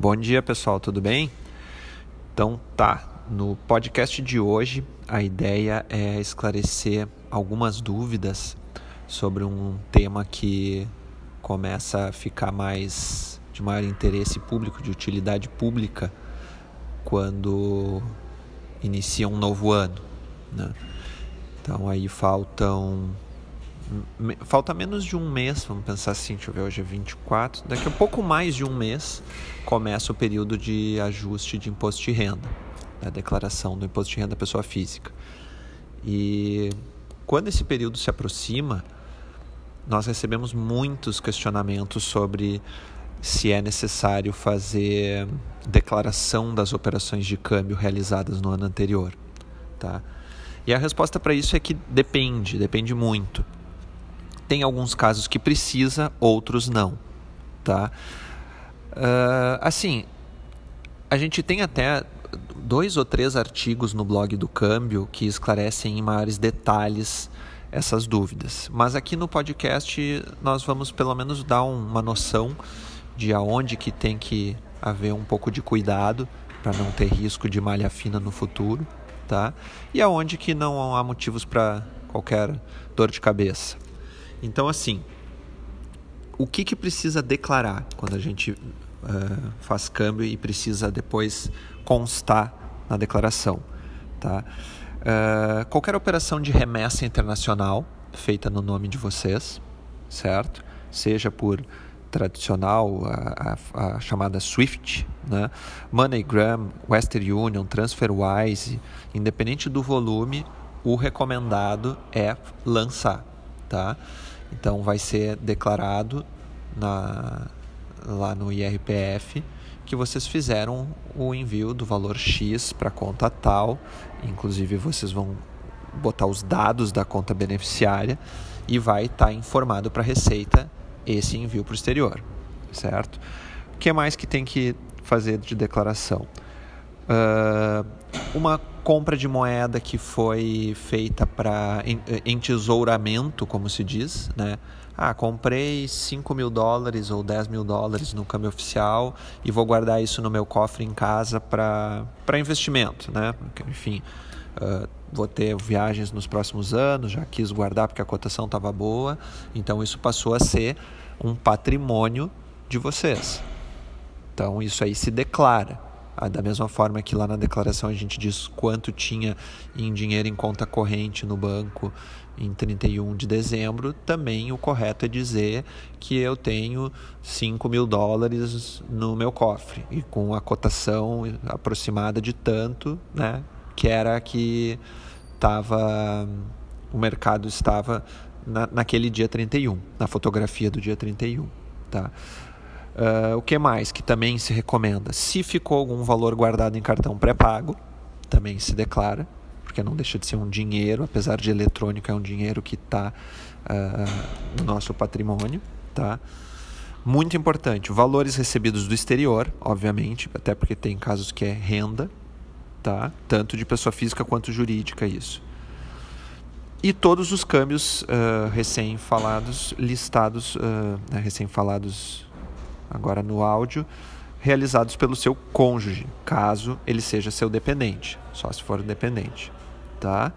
Bom dia, pessoal, tudo bem? Então, tá. No podcast de hoje, a ideia é esclarecer algumas dúvidas sobre um tema que começa a ficar mais de maior interesse público, de utilidade pública, quando inicia um novo ano. Né? Então, aí faltam falta menos de um mês, vamos pensar assim, deixa eu ver, hoje é 24, daqui a pouco mais de um mês começa o período de ajuste de imposto de renda, a né, declaração do imposto de renda da pessoa física. E quando esse período se aproxima, nós recebemos muitos questionamentos sobre se é necessário fazer declaração das operações de câmbio realizadas no ano anterior, tá? E a resposta para isso é que depende, depende muito tem alguns casos que precisa, outros não, tá? Uh, assim, a gente tem até dois ou três artigos no blog do Câmbio que esclarecem em maiores detalhes essas dúvidas. Mas aqui no podcast nós vamos pelo menos dar uma noção de aonde que tem que haver um pouco de cuidado para não ter risco de malha fina no futuro, tá? E aonde que não há motivos para qualquer dor de cabeça. Então, assim, o que, que precisa declarar quando a gente uh, faz câmbio e precisa depois constar na declaração? Tá? Uh, qualquer operação de remessa internacional feita no nome de vocês, certo? Seja por tradicional, a, a, a, chamada SWIFT, né? MoneyGram, Western Union, TransferWise, independente do volume, o recomendado é lançar, tá? Então vai ser declarado na, lá no IRPF que vocês fizeram o envio do valor X para conta tal, inclusive vocês vão botar os dados da conta beneficiária e vai estar tá informado para a Receita esse envio para o exterior, certo? O que mais que tem que fazer de declaração? Uh, uma compra de moeda que foi feita para entesouramento, como se diz, né? Ah, comprei 5 mil dólares ou 10 mil dólares no câmbio oficial e vou guardar isso no meu cofre em casa para investimento, né? Enfim, uh, vou ter viagens nos próximos anos, já quis guardar porque a cotação estava boa, então isso passou a ser um patrimônio de vocês. Então isso aí se declara. Ah, da mesma forma que lá na declaração a gente diz quanto tinha em dinheiro em conta corrente no banco em 31 de dezembro, também o correto é dizer que eu tenho 5 mil dólares no meu cofre e com a cotação aproximada de tanto, né, que era que tava, o mercado estava na, naquele dia 31, na fotografia do dia 31. Tá? Uh, o que mais que também se recomenda? Se ficou algum valor guardado em cartão pré-pago, também se declara, porque não deixa de ser um dinheiro, apesar de eletrônico, é um dinheiro que está uh, ah, no nosso patrimônio. Tá? Muito importante, valores recebidos do exterior, obviamente, até porque tem casos que é renda, tá? tanto de pessoa física quanto jurídica, isso. E todos os câmbios uh, recém-falados, listados, né, recém-falados agora no áudio, realizados pelo seu cônjuge, caso ele seja seu dependente, só se for dependente, tá?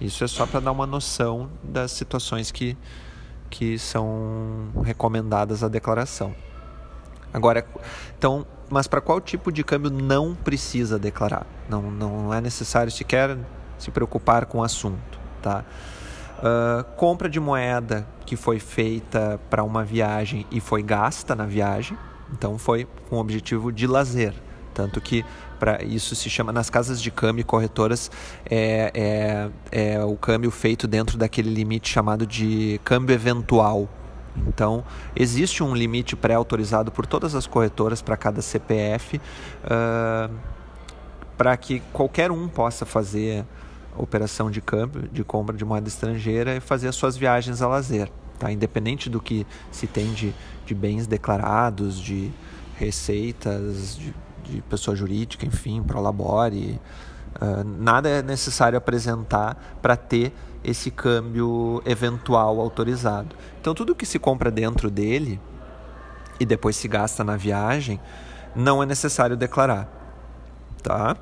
Isso é só para dar uma noção das situações que, que são recomendadas à declaração. Agora, então, mas para qual tipo de câmbio não precisa declarar? Não, não é necessário sequer se preocupar com o assunto, tá? Uh, compra de moeda que foi feita para uma viagem e foi gasta na viagem, então foi com o objetivo de lazer. Tanto que para isso se chama nas casas de câmbio e corretoras é, é, é o câmbio feito dentro daquele limite chamado de câmbio eventual. Então existe um limite pré-autorizado por todas as corretoras para cada CPF uh, ah, para que qualquer um possa fazer operação de câmbio, de compra de moeda estrangeira e fazer as suas viagens a lazer. Tá? Independente do que se tem de, de bens declarados, de receitas, de, de pessoa jurídica, enfim, prolabore, uh, nada é necessário apresentar para ter esse câmbio eventual autorizado. Então, tudo que se compra dentro dele e depois se gasta na viagem, não é necessário declarar, tá?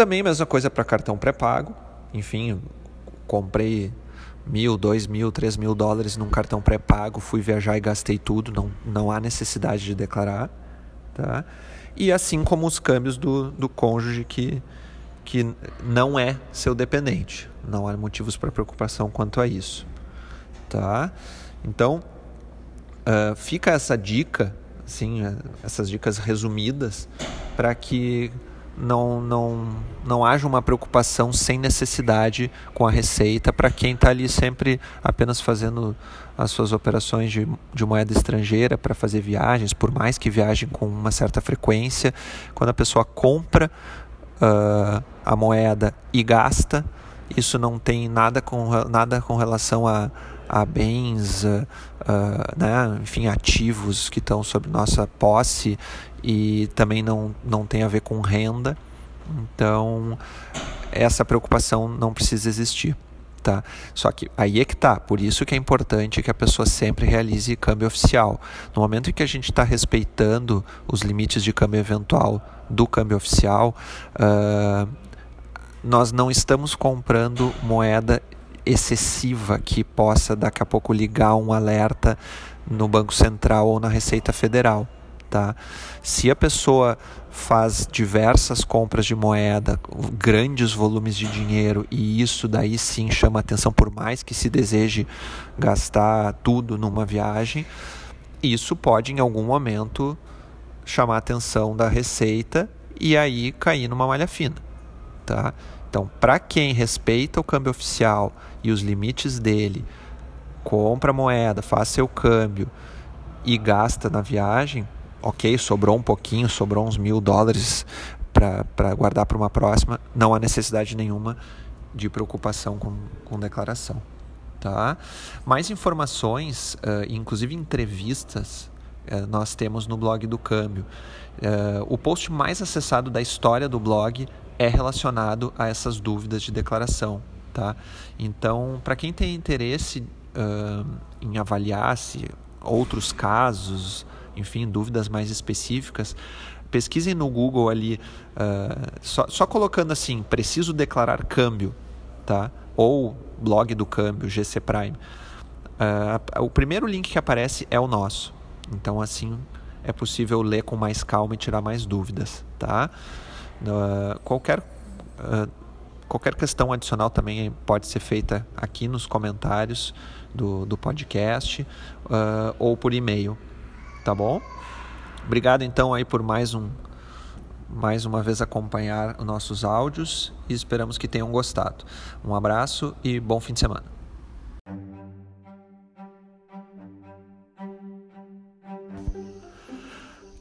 Também mesma coisa para cartão pré-pago, enfim, comprei mil, dois mil, três mil dólares num cartão pré-pago, fui viajar e gastei tudo, não, não há necessidade de declarar, tá? E assim como os câmbios do, do cônjuge que, que não é seu dependente, não há motivos para preocupação quanto a isso, tá? Então, uh, fica essa dica, assim, essas dicas resumidas, para que não, não, não haja uma preocupação sem necessidade com a receita para quem está ali sempre apenas fazendo as suas operações de, de moeda estrangeira para fazer viagens, por mais que viajem com uma certa frequência. Quando a pessoa compra uh, a moeda e gasta, isso não tem nada com, nada com relação a, a bens, uh, né, enfim, ativos que estão sob nossa posse e também não, não tem a ver com renda. Então, essa preocupação não precisa existir. Tá? Só que aí é que tá, por isso que é importante que a pessoa sempre realize câmbio oficial. No momento em que a gente está respeitando os limites de câmbio eventual do câmbio oficial, uh, nós não estamos comprando moeda excessiva que possa daqui a pouco ligar um alerta no Banco Central ou na Receita Federal. Tá? Se a pessoa faz diversas compras de moeda, grandes volumes de dinheiro, e isso daí sim chama atenção, por mais que se deseje gastar tudo numa viagem, isso pode em algum momento chamar atenção da receita e aí cair numa malha fina. Tá? Então, para quem respeita o câmbio oficial e os limites dele, compra moeda, faz seu câmbio e gasta na viagem, ok, sobrou um pouquinho, sobrou uns mil dólares para guardar para uma próxima, não há necessidade nenhuma de preocupação com, com declaração. Tá? Mais informações, uh, inclusive entrevistas, uh, nós temos no blog do Câmbio. Uh, o post mais acessado da história do blog é relacionado a essas dúvidas de declaração. Tá? Então, para quem tem interesse em avaliar se outros casos, enfim, dúvidas mais específicas, pesquisem no Google ali, uh, só, só colocando assim, preciso declarar câmbio, tá? Ou blog do câmbio, GC Prime. Uh, o primeiro link que aparece é o nosso. Então, assim, é possível ler com mais calma e tirar mais dúvidas, tá? Uh, qualquer, qualquer questão adicional também pode ser feita aqui nos comentários do, do podcast ou por e-mail tá bom? Obrigado então aí por mais um mais uma vez acompanhar os nossos áudios e esperamos que tenham gostado. Um abraço e bom fim de semana.